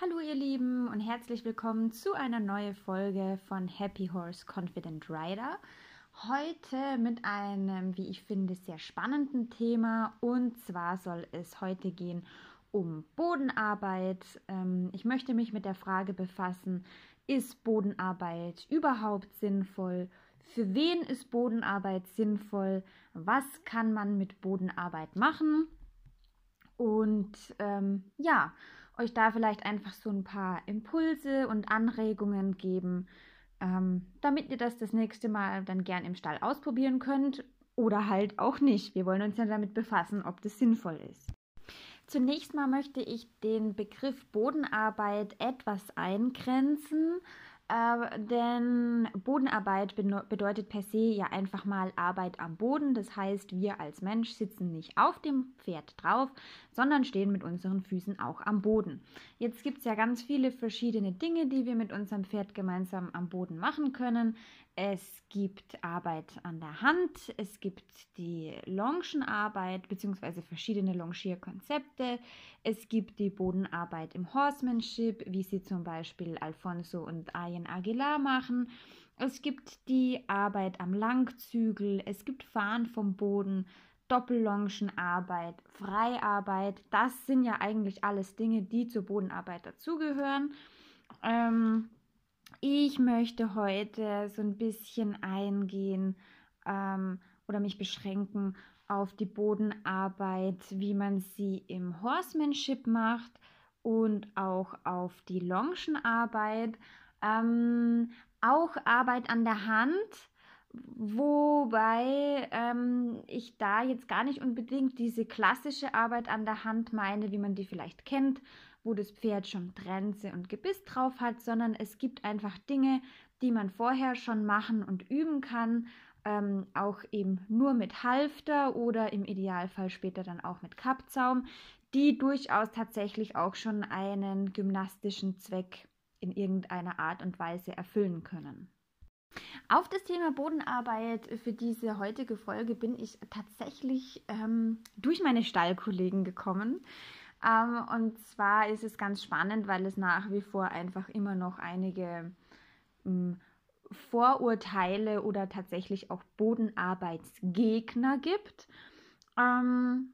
Hallo ihr Lieben und herzlich willkommen zu einer neuen Folge von Happy Horse Confident Rider. Heute mit einem, wie ich finde, sehr spannenden Thema und zwar soll es heute gehen um Bodenarbeit. Ähm, ich möchte mich mit der Frage befassen, ist Bodenarbeit überhaupt sinnvoll? Für wen ist Bodenarbeit sinnvoll? Was kann man mit Bodenarbeit machen? Und ähm, ja, euch da vielleicht einfach so ein paar Impulse und Anregungen geben, ähm, damit ihr das das nächste Mal dann gern im Stall ausprobieren könnt oder halt auch nicht. Wir wollen uns ja damit befassen, ob das sinnvoll ist. Zunächst mal möchte ich den Begriff Bodenarbeit etwas eingrenzen äh, denn Bodenarbeit bedeutet per se ja einfach mal Arbeit am Boden. Das heißt, wir als Mensch sitzen nicht auf dem Pferd drauf, sondern stehen mit unseren Füßen auch am Boden. Jetzt gibt es ja ganz viele verschiedene Dinge, die wir mit unserem Pferd gemeinsam am Boden machen können. Es gibt Arbeit an der Hand, es gibt die Longenarbeit bzw. verschiedene Longierkonzepte, es gibt die Bodenarbeit im Horsemanship, wie sie zum Beispiel Alfonso und Ayen Aguilar machen. Es gibt die Arbeit am Langzügel, es gibt Fahren vom Boden, Doppellongenarbeit, Freiarbeit. Das sind ja eigentlich alles Dinge, die zur Bodenarbeit dazugehören. Ähm, ich möchte heute so ein bisschen eingehen ähm, oder mich beschränken auf die Bodenarbeit, wie man sie im Horsemanship macht und auch auf die Longenarbeit, ähm, auch Arbeit an der Hand, wobei ähm, ich da jetzt gar nicht unbedingt diese klassische Arbeit an der Hand meine, wie man die vielleicht kennt, wo das Pferd schon Trense und Gebiss drauf hat, sondern es gibt einfach Dinge, die man vorher schon machen und üben kann, ähm, auch eben nur mit Halfter oder im Idealfall später dann auch mit Kappzaum, die durchaus tatsächlich auch schon einen gymnastischen Zweck in irgendeiner Art und Weise erfüllen können. Auf das Thema Bodenarbeit für diese heutige Folge bin ich tatsächlich ähm, durch meine Stallkollegen gekommen. Ähm, und zwar ist es ganz spannend, weil es nach wie vor einfach immer noch einige ähm, Vorurteile oder tatsächlich auch Bodenarbeitsgegner gibt. Ähm,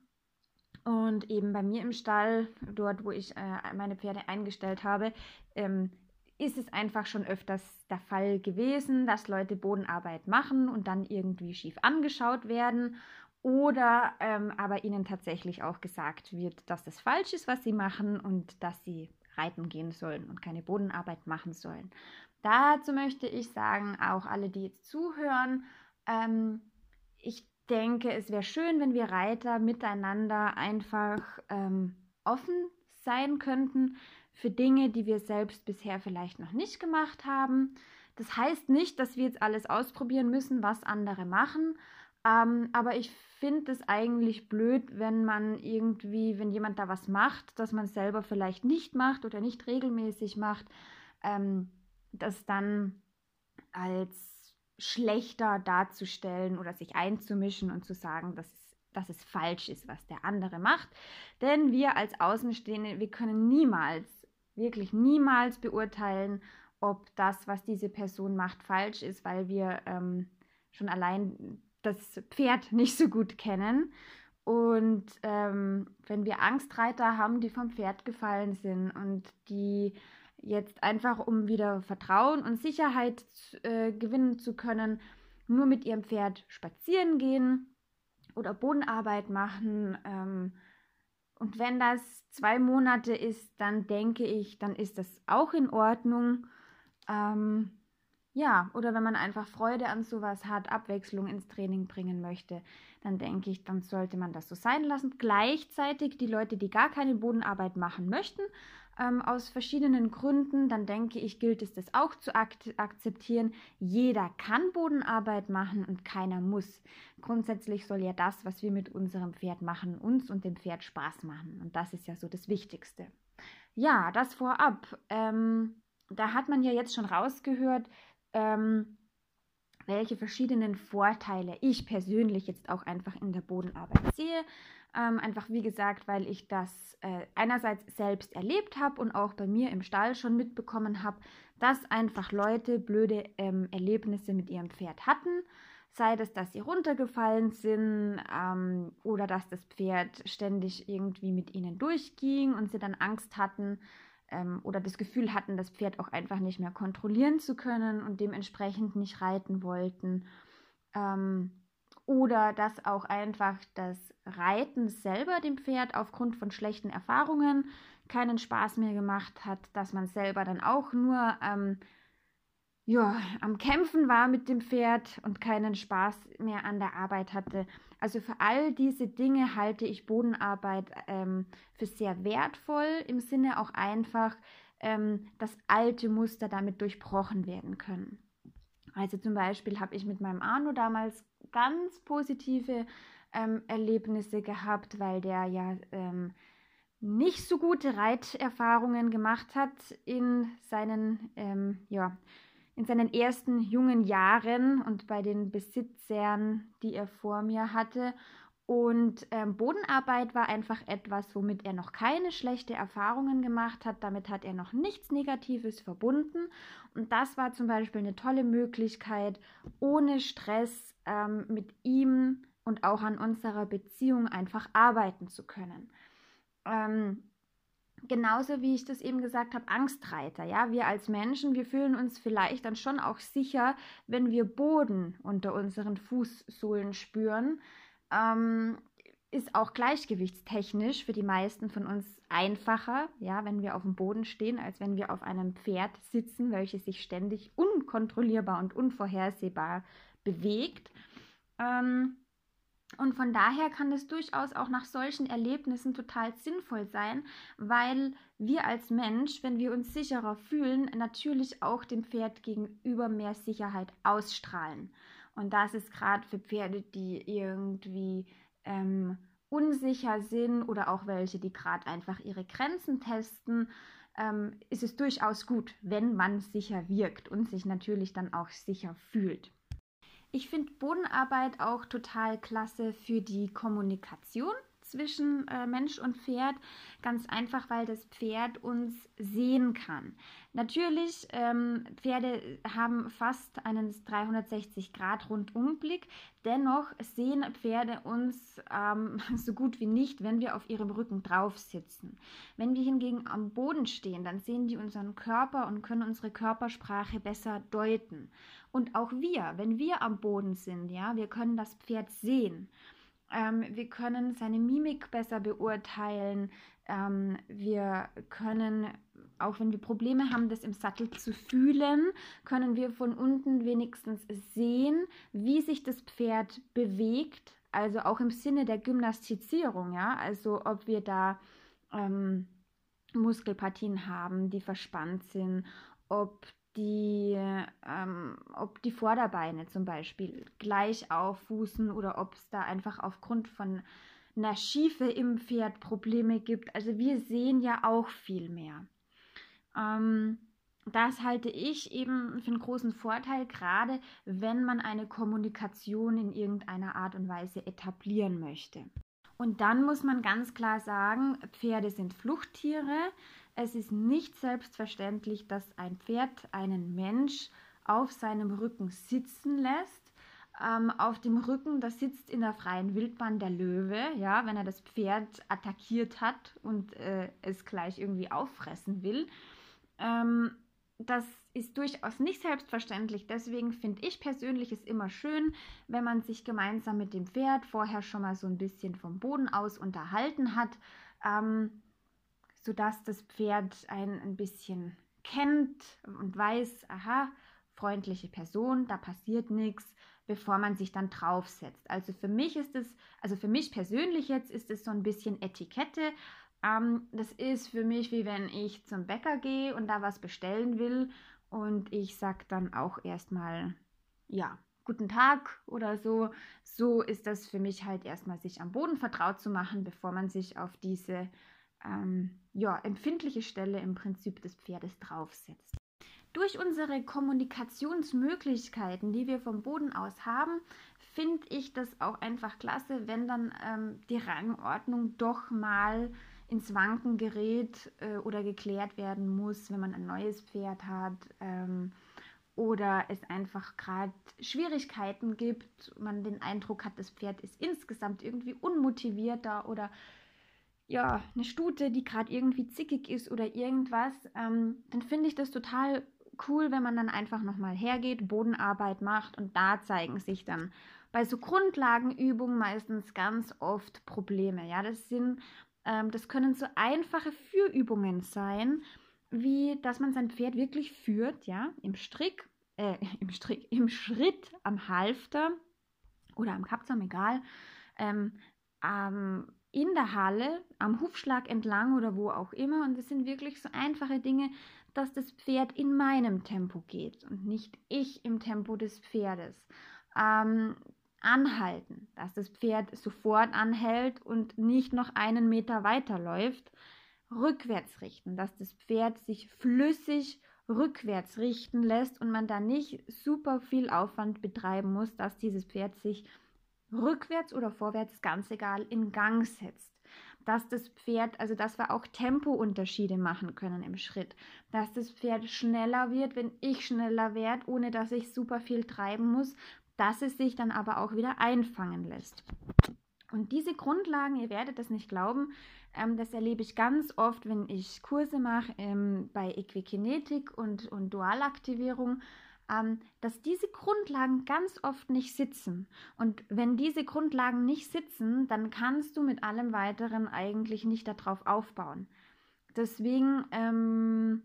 und eben bei mir im Stall, dort wo ich äh, meine Pferde eingestellt habe, ähm, ist es einfach schon öfters der Fall gewesen, dass Leute Bodenarbeit machen und dann irgendwie schief angeschaut werden oder ähm, aber ihnen tatsächlich auch gesagt wird, dass das falsch ist, was sie machen und dass sie reiten gehen sollen und keine Bodenarbeit machen sollen. Dazu möchte ich sagen, auch alle, die jetzt zuhören, ähm, ich denke, es wäre schön, wenn wir Reiter miteinander einfach ähm, offen sein könnten für Dinge, die wir selbst bisher vielleicht noch nicht gemacht haben. Das heißt nicht, dass wir jetzt alles ausprobieren müssen, was andere machen, ähm, aber ich finde es eigentlich blöd, wenn man irgendwie, wenn jemand da was macht, das man selber vielleicht nicht macht oder nicht regelmäßig macht, ähm, das dann als schlechter darzustellen oder sich einzumischen und zu sagen, dass es, dass es falsch ist, was der andere macht. Denn wir als Außenstehende, wir können niemals, wirklich niemals beurteilen, ob das, was diese Person macht, falsch ist, weil wir ähm, schon allein das Pferd nicht so gut kennen. Und ähm, wenn wir Angstreiter haben, die vom Pferd gefallen sind und die jetzt einfach, um wieder Vertrauen und Sicherheit äh, gewinnen zu können, nur mit ihrem Pferd spazieren gehen oder Bodenarbeit machen. Ähm, und wenn das zwei Monate ist, dann denke ich, dann ist das auch in Ordnung. Ähm, ja, oder wenn man einfach Freude an sowas hat, Abwechslung ins Training bringen möchte, dann denke ich, dann sollte man das so sein lassen. Gleichzeitig die Leute, die gar keine Bodenarbeit machen möchten, ähm, aus verschiedenen Gründen, dann denke ich, gilt es das auch zu ak akzeptieren. Jeder kann Bodenarbeit machen und keiner muss. Grundsätzlich soll ja das, was wir mit unserem Pferd machen, uns und dem Pferd Spaß machen. Und das ist ja so das Wichtigste. Ja, das vorab. Ähm, da hat man ja jetzt schon rausgehört, ähm, welche verschiedenen Vorteile ich persönlich jetzt auch einfach in der Bodenarbeit sehe. Ähm, einfach wie gesagt, weil ich das äh, einerseits selbst erlebt habe und auch bei mir im Stall schon mitbekommen habe, dass einfach Leute blöde ähm, Erlebnisse mit ihrem Pferd hatten. Sei es, dass sie runtergefallen sind ähm, oder dass das Pferd ständig irgendwie mit ihnen durchging und sie dann Angst hatten, ähm, oder das Gefühl hatten, das Pferd auch einfach nicht mehr kontrollieren zu können und dementsprechend nicht reiten wollten. Ähm, oder dass auch einfach das Reiten selber dem Pferd aufgrund von schlechten Erfahrungen keinen Spaß mehr gemacht hat, dass man selber dann auch nur ähm, ja, am Kämpfen war mit dem Pferd und keinen Spaß mehr an der Arbeit hatte. Also für all diese Dinge halte ich Bodenarbeit ähm, für sehr wertvoll, im Sinne auch einfach, ähm, dass alte Muster damit durchbrochen werden können. Also zum Beispiel habe ich mit meinem Arno damals ganz positive ähm, Erlebnisse gehabt, weil der ja ähm, nicht so gute Reiterfahrungen gemacht hat in seinen ähm, ja, in seinen ersten jungen Jahren und bei den Besitzern, die er vor mir hatte. Und ähm, Bodenarbeit war einfach etwas, womit er noch keine schlechte Erfahrungen gemacht hat. Damit hat er noch nichts Negatives verbunden. Und das war zum Beispiel eine tolle Möglichkeit, ohne Stress ähm, mit ihm und auch an unserer Beziehung einfach arbeiten zu können. Ähm, genauso wie ich das eben gesagt habe, Angstreiter. Ja, wir als Menschen, wir fühlen uns vielleicht dann schon auch sicher, wenn wir Boden unter unseren Fußsohlen spüren. Ähm, ist auch gleichgewichtstechnisch für die meisten von uns einfacher, ja, wenn wir auf dem Boden stehen, als wenn wir auf einem Pferd sitzen, welches sich ständig unkontrollierbar und unvorhersehbar bewegt. Ähm, und von daher kann es durchaus auch nach solchen Erlebnissen total sinnvoll sein, weil wir als Mensch, wenn wir uns sicherer fühlen, natürlich auch dem Pferd gegenüber mehr Sicherheit ausstrahlen. Und das ist gerade für Pferde, die irgendwie ähm, unsicher sind oder auch welche, die gerade einfach ihre Grenzen testen, ähm, ist es durchaus gut, wenn man sicher wirkt und sich natürlich dann auch sicher fühlt. Ich finde Bodenarbeit auch total klasse für die Kommunikation zwischen äh, Mensch und Pferd. Ganz einfach, weil das Pferd uns sehen kann. Natürlich, ähm, Pferde haben fast einen 360-Grad-Rundumblick. Dennoch sehen Pferde uns ähm, so gut wie nicht, wenn wir auf ihrem Rücken drauf sitzen. Wenn wir hingegen am Boden stehen, dann sehen die unseren Körper und können unsere Körpersprache besser deuten. Und auch wir, wenn wir am Boden sind, ja, wir können das Pferd sehen. Ähm, wir können seine Mimik besser beurteilen. Ähm, wir können, auch wenn wir Probleme haben, das im Sattel zu fühlen, können wir von unten wenigstens sehen, wie sich das Pferd bewegt. Also auch im Sinne der Gymnastizierung, ja. Also ob wir da ähm, Muskelpartien haben, die verspannt sind, ob die, ähm, ob die Vorderbeine zum Beispiel gleich auffußen oder ob es da einfach aufgrund von einer Schiefe im Pferd Probleme gibt. Also wir sehen ja auch viel mehr. Ähm, das halte ich eben für einen großen Vorteil, gerade wenn man eine Kommunikation in irgendeiner Art und Weise etablieren möchte. Und dann muss man ganz klar sagen, Pferde sind Fluchttiere. Es ist nicht selbstverständlich, dass ein Pferd einen Mensch auf seinem Rücken sitzen lässt. Ähm, auf dem Rücken, da sitzt in der freien Wildbahn der Löwe, ja, wenn er das Pferd attackiert hat und äh, es gleich irgendwie auffressen will. Ähm, das ist durchaus nicht selbstverständlich. Deswegen finde ich persönlich es immer schön, wenn man sich gemeinsam mit dem Pferd vorher schon mal so ein bisschen vom Boden aus unterhalten hat. Ähm, sodass das Pferd einen ein bisschen kennt und weiß, aha, freundliche Person, da passiert nichts, bevor man sich dann draufsetzt. Also für mich ist es, also für mich persönlich jetzt ist es so ein bisschen Etikette. Ähm, das ist für mich wie wenn ich zum Bäcker gehe und da was bestellen will und ich sage dann auch erstmal, ja, guten Tag oder so. So ist das für mich halt erstmal sich am Boden vertraut zu machen, bevor man sich auf diese ähm, ja, empfindliche Stelle im Prinzip des Pferdes draufsetzt. Durch unsere Kommunikationsmöglichkeiten, die wir vom Boden aus haben, finde ich das auch einfach klasse, wenn dann ähm, die Rangordnung doch mal ins Wanken gerät äh, oder geklärt werden muss, wenn man ein neues Pferd hat ähm, oder es einfach gerade Schwierigkeiten gibt, man den Eindruck hat, das Pferd ist insgesamt irgendwie unmotivierter oder ja, eine Stute, die gerade irgendwie zickig ist oder irgendwas, ähm, dann finde ich das total cool, wenn man dann einfach nochmal hergeht, Bodenarbeit macht und da zeigen sich dann bei so Grundlagenübungen meistens ganz oft Probleme. Ja, das sind, ähm, das können so einfache Führübungen sein, wie dass man sein Pferd wirklich führt, ja, im Strick, äh, im Strick, im Schritt, am Halfter oder am Kapzaum, egal, ähm, ähm, in der Halle, am Hufschlag entlang oder wo auch immer. Und das sind wirklich so einfache Dinge, dass das Pferd in meinem Tempo geht und nicht ich im Tempo des Pferdes. Ähm, anhalten, dass das Pferd sofort anhält und nicht noch einen Meter weiterläuft. Rückwärts richten, dass das Pferd sich flüssig rückwärts richten lässt und man da nicht super viel Aufwand betreiben muss, dass dieses Pferd sich rückwärts oder vorwärts, ganz egal, in Gang setzt. Dass das Pferd, also dass wir auch Tempounterschiede machen können im Schritt. Dass das Pferd schneller wird, wenn ich schneller werde, ohne dass ich super viel treiben muss dass es sich dann aber auch wieder einfangen lässt. Und diese Grundlagen, ihr werdet es nicht glauben, ähm, das erlebe ich ganz oft, wenn ich Kurse mache ähm, bei Equikinetik und, und Dualaktivierung, ähm, dass diese Grundlagen ganz oft nicht sitzen. Und wenn diese Grundlagen nicht sitzen, dann kannst du mit allem Weiteren eigentlich nicht darauf aufbauen. Deswegen ähm,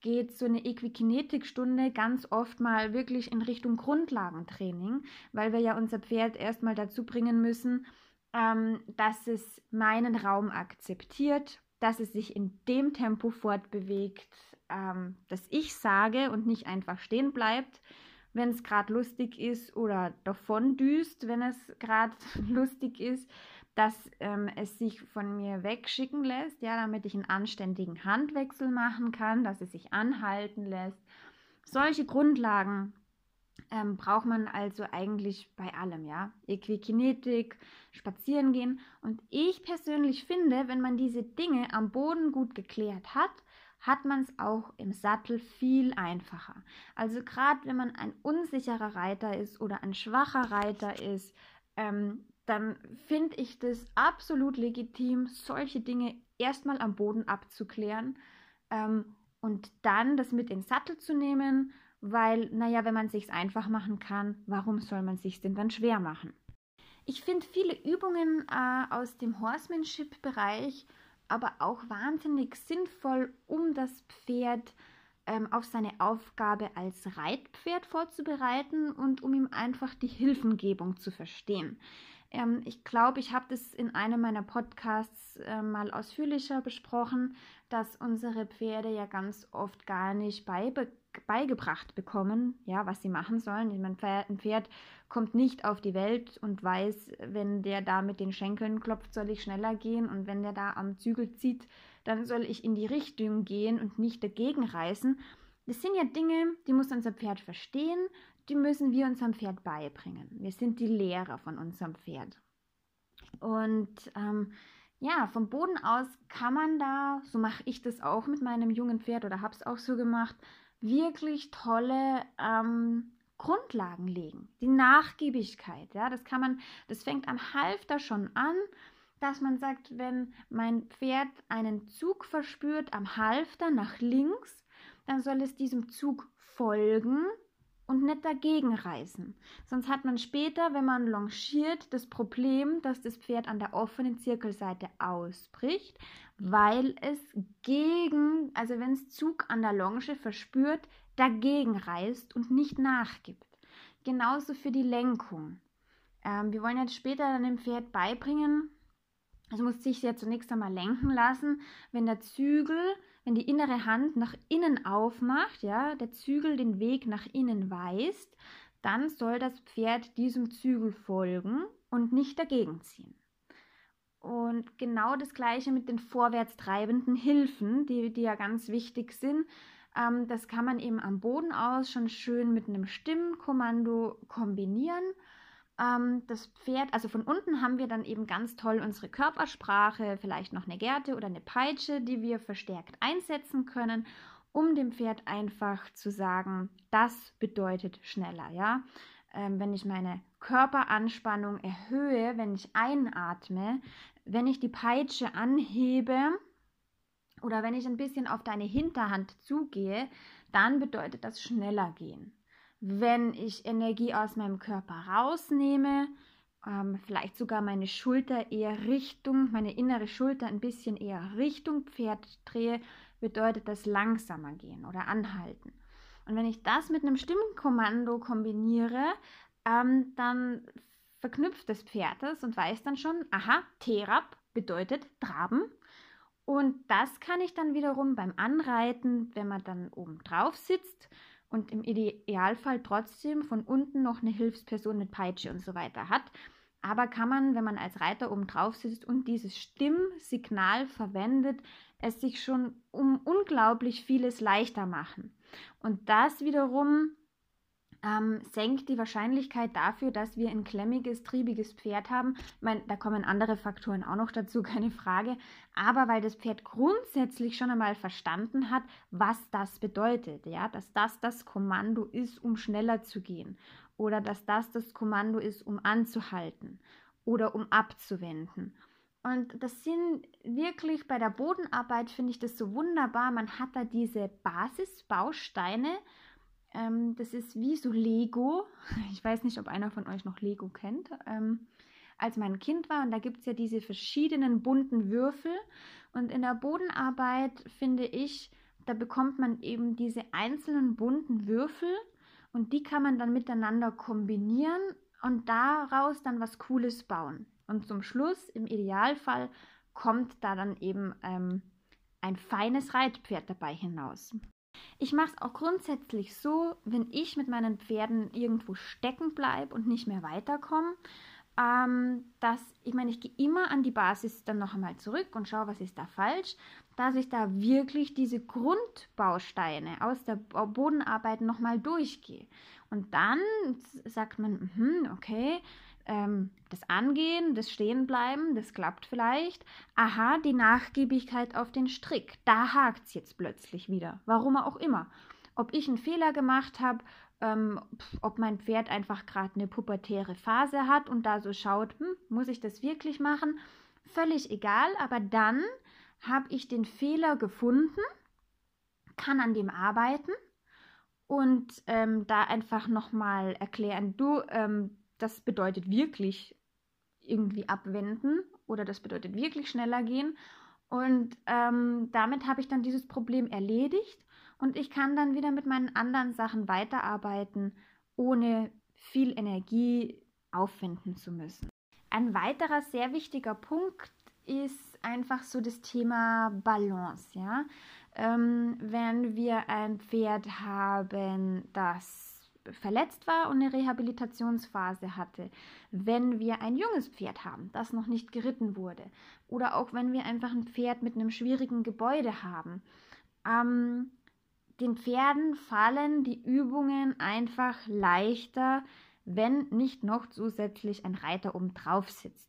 geht so eine Equikinetik-Stunde ganz oft mal wirklich in Richtung Grundlagentraining, weil wir ja unser Pferd erstmal dazu bringen müssen, ähm, dass es meinen Raum akzeptiert, dass es sich in dem Tempo fortbewegt, ähm, das ich sage und nicht einfach stehen bleibt, wenn es gerade lustig ist oder davon düst, wenn es gerade lustig ist dass ähm, es sich von mir wegschicken lässt, ja, damit ich einen anständigen Handwechsel machen kann, dass es sich anhalten lässt. Solche Grundlagen ähm, braucht man also eigentlich bei allem, ja. Equikinetik, spazieren gehen. Und ich persönlich finde, wenn man diese Dinge am Boden gut geklärt hat, hat man es auch im Sattel viel einfacher. Also gerade wenn man ein unsicherer Reiter ist oder ein schwacher Reiter ist, ähm, dann finde ich das absolut legitim, solche Dinge erstmal am Boden abzuklären ähm, und dann das mit in den Sattel zu nehmen, weil, naja, wenn man es sich einfach machen kann, warum soll man sich denn dann schwer machen? Ich finde viele Übungen äh, aus dem Horsemanship-Bereich aber auch wahnsinnig sinnvoll, um das Pferd ähm, auf seine Aufgabe als Reitpferd vorzubereiten und um ihm einfach die Hilfengebung zu verstehen. Ähm, ich glaube, ich habe das in einem meiner Podcasts äh, mal ausführlicher besprochen, dass unsere Pferde ja ganz oft gar nicht beibe beigebracht bekommen, ja, was sie machen sollen. Ich meine, ein Pferd kommt nicht auf die Welt und weiß, wenn der da mit den Schenkeln klopft, soll ich schneller gehen und wenn der da am Zügel zieht, dann soll ich in die Richtung gehen und nicht dagegen reißen. Das sind ja Dinge, die muss unser Pferd verstehen, die müssen wir unserem Pferd beibringen. Wir sind die Lehrer von unserem Pferd. Und ähm, ja, vom Boden aus kann man da, so mache ich das auch mit meinem jungen Pferd oder habe es auch so gemacht, wirklich tolle ähm, Grundlagen legen. Die Nachgiebigkeit, ja, das kann man, das fängt am Halfter schon an, dass man sagt, wenn mein Pferd einen Zug verspürt am Halfter nach links, dann soll es diesem Zug folgen und nicht dagegen reißen. Sonst hat man später, wenn man longiert, das Problem, dass das Pferd an der offenen Zirkelseite ausbricht, weil es gegen, also wenn es Zug an der Longe verspürt, dagegen reißt und nicht nachgibt. Genauso für die Lenkung. Ähm, wir wollen jetzt später dann dem Pferd beibringen, es muss sich ja zunächst einmal lenken lassen, wenn der Zügel wenn die innere Hand nach innen aufmacht, ja, der Zügel den Weg nach innen weist, dann soll das Pferd diesem Zügel folgen und nicht dagegen ziehen. Und genau das gleiche mit den vorwärts treibenden Hilfen, die, die ja ganz wichtig sind. Ähm, das kann man eben am Boden aus schon schön mit einem Stimmkommando kombinieren. Ähm, das Pferd, also von unten haben wir dann eben ganz toll unsere Körpersprache, vielleicht noch eine Gerte oder eine Peitsche, die wir verstärkt einsetzen können, um dem Pferd einfach zu sagen, das bedeutet schneller, ja. Ähm, wenn ich meine Körperanspannung erhöhe, wenn ich einatme, wenn ich die Peitsche anhebe oder wenn ich ein bisschen auf deine Hinterhand zugehe, dann bedeutet das schneller gehen. Wenn ich Energie aus meinem Körper rausnehme, ähm, vielleicht sogar meine Schulter eher Richtung, meine innere Schulter ein bisschen eher Richtung Pferd drehe, bedeutet das langsamer gehen oder anhalten. Und wenn ich das mit einem Stimmkommando kombiniere, ähm, dann verknüpft das Pferd das und weiß dann schon, aha, Terab bedeutet traben. Und das kann ich dann wiederum beim Anreiten, wenn man dann oben drauf sitzt und im Idealfall trotzdem von unten noch eine Hilfsperson mit Peitsche und so weiter hat, aber kann man, wenn man als Reiter oben drauf sitzt und dieses Stimmsignal verwendet, es sich schon um unglaublich vieles leichter machen. Und das wiederum ähm, senkt die Wahrscheinlichkeit dafür, dass wir ein klemmiges, triebiges Pferd haben. Ich meine, da kommen andere Faktoren auch noch dazu, keine Frage. Aber weil das Pferd grundsätzlich schon einmal verstanden hat, was das bedeutet, ja, dass das das Kommando ist, um schneller zu gehen oder dass das das Kommando ist, um anzuhalten oder um abzuwenden. Und das sind wirklich bei der Bodenarbeit, finde ich das so wunderbar. Man hat da diese Basisbausteine, ähm, das ist wie so Lego. Ich weiß nicht, ob einer von euch noch Lego kennt. Ähm, als mein Kind war, und da gibt es ja diese verschiedenen bunten Würfel. Und in der Bodenarbeit finde ich, da bekommt man eben diese einzelnen bunten Würfel und die kann man dann miteinander kombinieren und daraus dann was Cooles bauen. Und zum Schluss, im Idealfall, kommt da dann eben ähm, ein feines Reitpferd dabei hinaus. Ich mache es auch grundsätzlich so, wenn ich mit meinen Pferden irgendwo stecken bleibe und nicht mehr weiterkomme, ähm, dass ich meine, ich gehe immer an die Basis dann noch einmal zurück und schaue, was ist da falsch, dass ich da wirklich diese Grundbausteine aus der Bodenarbeit nochmal durchgehe. Und dann sagt man, mh, okay, ähm, das Angehen, das Stehenbleiben, das klappt vielleicht. Aha, die Nachgiebigkeit auf den Strick, da hakt es jetzt plötzlich wieder. Warum auch immer. Ob ich einen Fehler gemacht habe, ähm, ob mein Pferd einfach gerade eine pubertäre Phase hat und da so schaut, hm, muss ich das wirklich machen? Völlig egal, aber dann habe ich den Fehler gefunden, kann an dem arbeiten und ähm, da einfach nochmal erklären, du, ähm, das bedeutet wirklich irgendwie abwenden oder das bedeutet wirklich schneller gehen. Und ähm, damit habe ich dann dieses Problem erledigt und ich kann dann wieder mit meinen anderen Sachen weiterarbeiten, ohne viel Energie aufwenden zu müssen. Ein weiterer sehr wichtiger Punkt ist einfach so das Thema Balance. Ja? Ähm, wenn wir ein Pferd haben, das verletzt war und eine Rehabilitationsphase hatte, wenn wir ein junges Pferd haben, das noch nicht geritten wurde, oder auch wenn wir einfach ein Pferd mit einem schwierigen Gebäude haben. Ähm, den Pferden fallen die Übungen einfach leichter, wenn nicht noch zusätzlich ein Reiter oben drauf sitzt.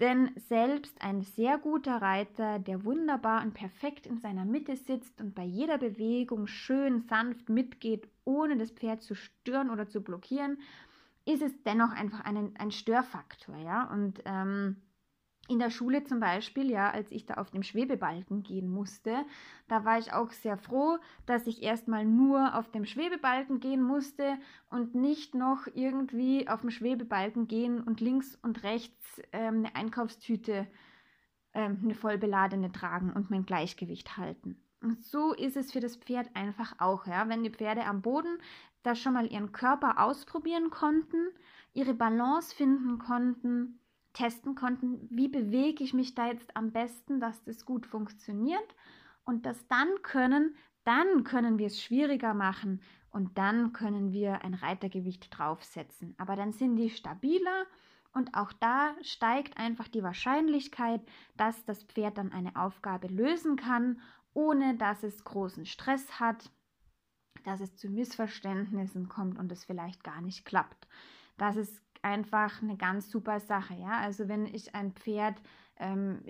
Denn selbst ein sehr guter Reiter, der wunderbar und perfekt in seiner Mitte sitzt und bei jeder Bewegung schön sanft mitgeht, ohne das Pferd zu stören oder zu blockieren, ist es dennoch einfach ein, ein Störfaktor. Ja? Und ähm, in der Schule zum Beispiel, ja, als ich da auf dem Schwebebalken gehen musste, da war ich auch sehr froh, dass ich erstmal nur auf dem Schwebebalken gehen musste und nicht noch irgendwie auf dem Schwebebalken gehen und links und rechts ähm, eine Einkaufstüte, ähm, eine vollbeladene tragen und mein Gleichgewicht halten. Und so ist es für das Pferd einfach auch, ja, wenn die Pferde am Boden da schon mal ihren Körper ausprobieren konnten, ihre Balance finden konnten, testen konnten, wie bewege ich mich da jetzt am besten, dass das gut funktioniert und das dann können, dann können wir es schwieriger machen und dann können wir ein Reitergewicht draufsetzen. Aber dann sind die stabiler und auch da steigt einfach die Wahrscheinlichkeit, dass das Pferd dann eine Aufgabe lösen kann, ohne dass es großen Stress hat dass es zu Missverständnissen kommt und es vielleicht gar nicht klappt. Das ist einfach eine ganz super Sache, ja. Also wenn ich ein Pferd ähm,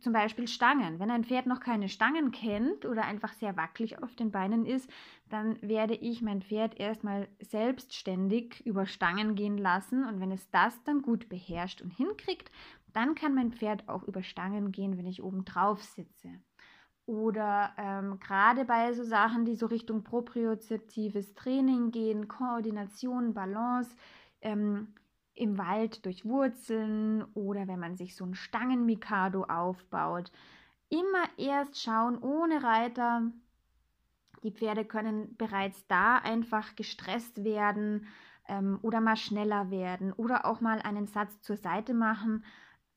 zum Beispiel Stangen. Wenn ein Pferd noch keine Stangen kennt oder einfach sehr wackelig auf den Beinen ist, dann werde ich mein Pferd erstmal selbstständig über Stangen gehen lassen und wenn es das dann gut beherrscht und hinkriegt, dann kann mein Pferd auch über Stangen gehen, wenn ich oben drauf sitze. Oder ähm, gerade bei so Sachen, die so Richtung propriozeptives Training gehen, Koordination, Balance, ähm, im Wald durch Wurzeln oder wenn man sich so ein Stangenmikado aufbaut. Immer erst schauen, ohne Reiter. Die Pferde können bereits da einfach gestresst werden ähm, oder mal schneller werden oder auch mal einen Satz zur Seite machen,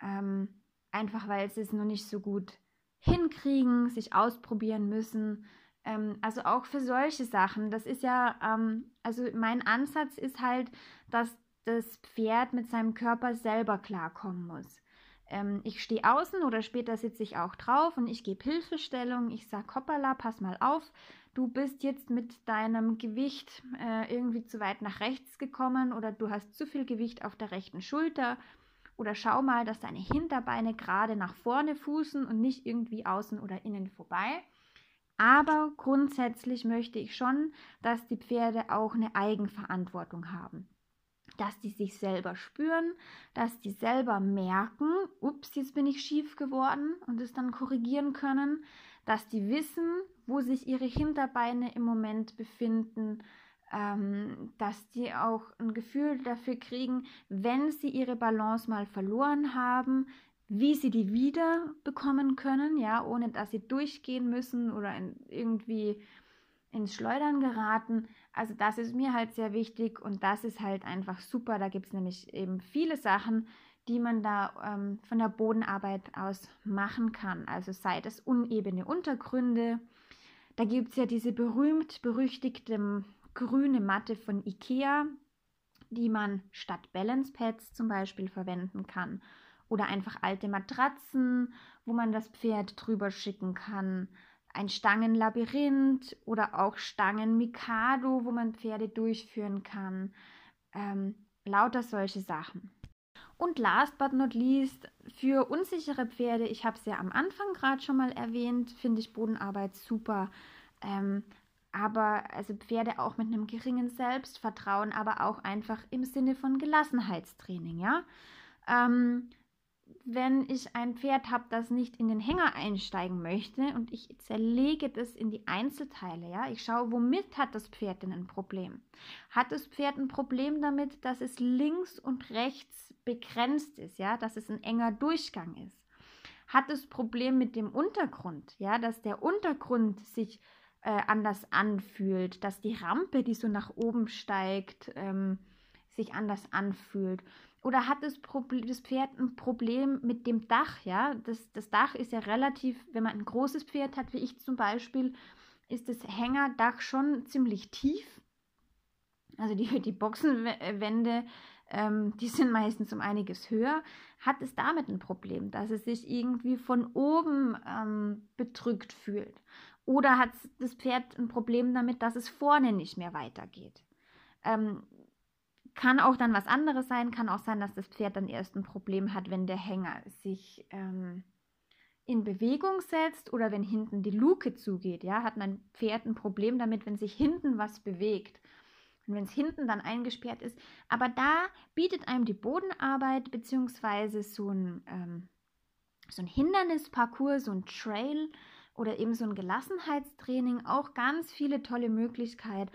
ähm, einfach weil sie es noch nicht so gut hinkriegen, sich ausprobieren müssen. Ähm, also auch für solche Sachen. Das ist ja, ähm, also mein Ansatz ist halt, dass das Pferd mit seinem Körper selber klarkommen muss. Ähm, ich stehe außen oder später sitze ich auch drauf und ich gebe Hilfestellung. Ich sage, hoppala, pass mal auf, du bist jetzt mit deinem Gewicht äh, irgendwie zu weit nach rechts gekommen oder du hast zu viel Gewicht auf der rechten Schulter. Oder schau mal, dass deine Hinterbeine gerade nach vorne fußen und nicht irgendwie außen oder innen vorbei. Aber grundsätzlich möchte ich schon, dass die Pferde auch eine Eigenverantwortung haben dass die sich selber spüren, dass die selber merken, ups, jetzt bin ich schief geworden und es dann korrigieren können, dass die wissen, wo sich ihre Hinterbeine im Moment befinden, ähm, dass die auch ein Gefühl dafür kriegen, wenn sie ihre Balance mal verloren haben, wie sie die wieder bekommen können, ja, ohne dass sie durchgehen müssen oder irgendwie ins Schleudern geraten. Also das ist mir halt sehr wichtig und das ist halt einfach super. Da gibt es nämlich eben viele Sachen, die man da ähm, von der Bodenarbeit aus machen kann. Also sei das unebene Untergründe. Da gibt es ja diese berühmt-berüchtigte grüne Matte von Ikea, die man statt Balance Pads zum Beispiel verwenden kann. Oder einfach alte Matratzen, wo man das Pferd drüber schicken kann ein Stangenlabyrinth oder auch Stangen-Mikado, wo man Pferde durchführen kann. Ähm, lauter solche Sachen. Und last but not least, für unsichere Pferde, ich habe es ja am Anfang gerade schon mal erwähnt, finde ich Bodenarbeit super. Ähm, aber also Pferde auch mit einem geringen Selbstvertrauen, aber auch einfach im Sinne von Gelassenheitstraining, ja. Ähm, wenn ich ein Pferd habe, das nicht in den Hänger einsteigen möchte und ich zerlege das in die Einzelteile, ja, ich schaue, womit hat das Pferd denn ein Problem? Hat das Pferd ein Problem damit, dass es links und rechts begrenzt ist, ja, dass es ein enger Durchgang ist? Hat es Problem mit dem Untergrund, ja, dass der Untergrund sich äh, anders anfühlt, dass die Rampe, die so nach oben steigt, ähm, sich anders anfühlt? Oder hat das, das, Pferd ein Problem mit dem Dach? Ja, das, das Dach ist ja relativ, wenn man ein großes Pferd hat, wie ich zum Beispiel, ist das Hängerdach schon ziemlich tief. Also die, die Boxenwände, ähm, die sind meistens um einiges höher. Hat es damit ein Problem, dass es sich irgendwie von oben ähm, bedrückt fühlt? Oder hat das Pferd ein Problem damit, dass es vorne nicht mehr weitergeht? Ähm, kann auch dann was anderes sein, kann auch sein, dass das Pferd dann erst ein Problem hat, wenn der Hänger sich ähm, in Bewegung setzt oder wenn hinten die Luke zugeht. Ja, hat mein Pferd ein Problem damit, wenn sich hinten was bewegt. Und wenn es hinten dann eingesperrt ist. Aber da bietet einem die Bodenarbeit beziehungsweise so ein, ähm, so ein Hindernisparcours, so ein Trail oder eben so ein Gelassenheitstraining auch ganz viele tolle Möglichkeiten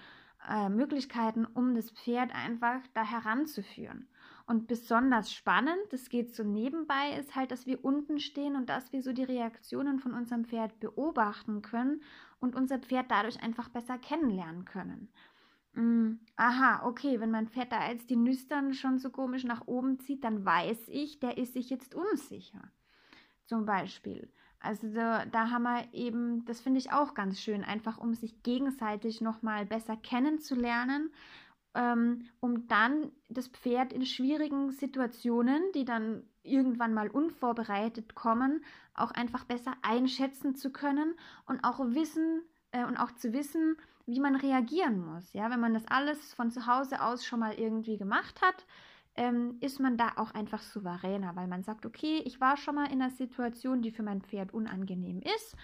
äh, Möglichkeiten, um das Pferd einfach da heranzuführen. Und besonders spannend, das geht so nebenbei, ist halt, dass wir unten stehen und dass wir so die Reaktionen von unserem Pferd beobachten können und unser Pferd dadurch einfach besser kennenlernen können. Mm, aha, okay, wenn mein Pferd da jetzt die Nüstern schon so komisch nach oben zieht, dann weiß ich, der ist sich jetzt unsicher. Zum Beispiel. Also da, da haben wir eben, das finde ich auch ganz schön, einfach um sich gegenseitig nochmal besser kennenzulernen, ähm, um dann das Pferd in schwierigen Situationen, die dann irgendwann mal unvorbereitet kommen, auch einfach besser einschätzen zu können und auch wissen, äh, und auch zu wissen, wie man reagieren muss. Ja, wenn man das alles von zu Hause aus schon mal irgendwie gemacht hat, ähm, ist man da auch einfach souveräner, weil man sagt, okay, ich war schon mal in einer Situation, die für mein Pferd unangenehm ist.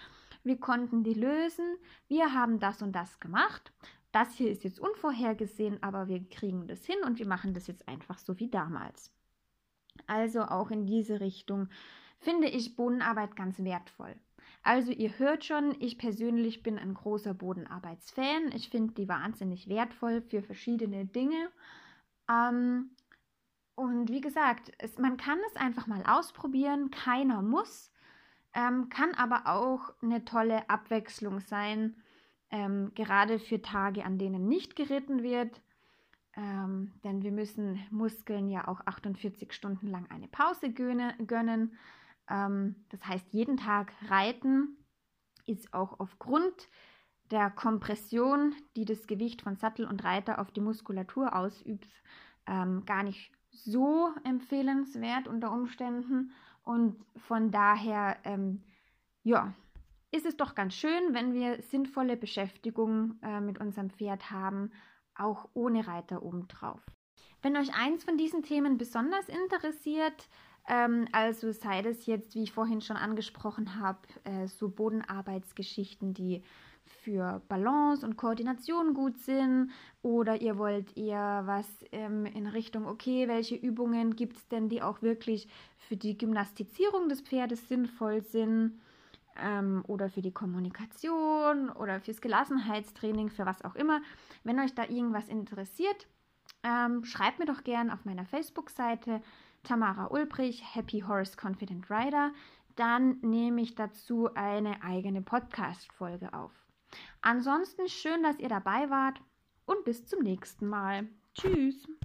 Wir konnten die lösen. Wir haben das und das gemacht. Das hier ist jetzt unvorhergesehen, aber wir kriegen das hin und wir machen das jetzt einfach so wie damals. Also auch in diese Richtung finde ich Bodenarbeit ganz wertvoll. Also ihr hört schon, ich persönlich bin ein großer Bodenarbeitsfan. Ich finde die wahnsinnig wertvoll für verschiedene Dinge. Ähm, und wie gesagt, es, man kann es einfach mal ausprobieren. Keiner muss, ähm, kann aber auch eine tolle Abwechslung sein, ähm, gerade für Tage, an denen nicht geritten wird. Ähm, denn wir müssen Muskeln ja auch 48 Stunden lang eine Pause gönnen. Ähm, das heißt, jeden Tag reiten ist auch aufgrund der Kompression, die das Gewicht von Sattel und Reiter auf die Muskulatur ausübt, ähm, gar nicht so empfehlenswert unter Umständen. Und von daher, ähm, ja, ist es doch ganz schön, wenn wir sinnvolle Beschäftigung äh, mit unserem Pferd haben, auch ohne Reiter obendrauf. Wenn euch eins von diesen Themen besonders interessiert, ähm, also sei das jetzt, wie ich vorhin schon angesprochen habe, äh, so Bodenarbeitsgeschichten, die für Balance und Koordination gut sind oder ihr wollt eher was ähm, in Richtung, okay, welche Übungen gibt es denn, die auch wirklich für die Gymnastizierung des Pferdes sinnvoll sind ähm, oder für die Kommunikation oder fürs Gelassenheitstraining, für was auch immer. Wenn euch da irgendwas interessiert, ähm, schreibt mir doch gern auf meiner Facebook-Seite Tamara Ulbrich, Happy Horse Confident Rider. Dann nehme ich dazu eine eigene Podcast-Folge auf. Ansonsten schön, dass ihr dabei wart und bis zum nächsten Mal. Tschüss.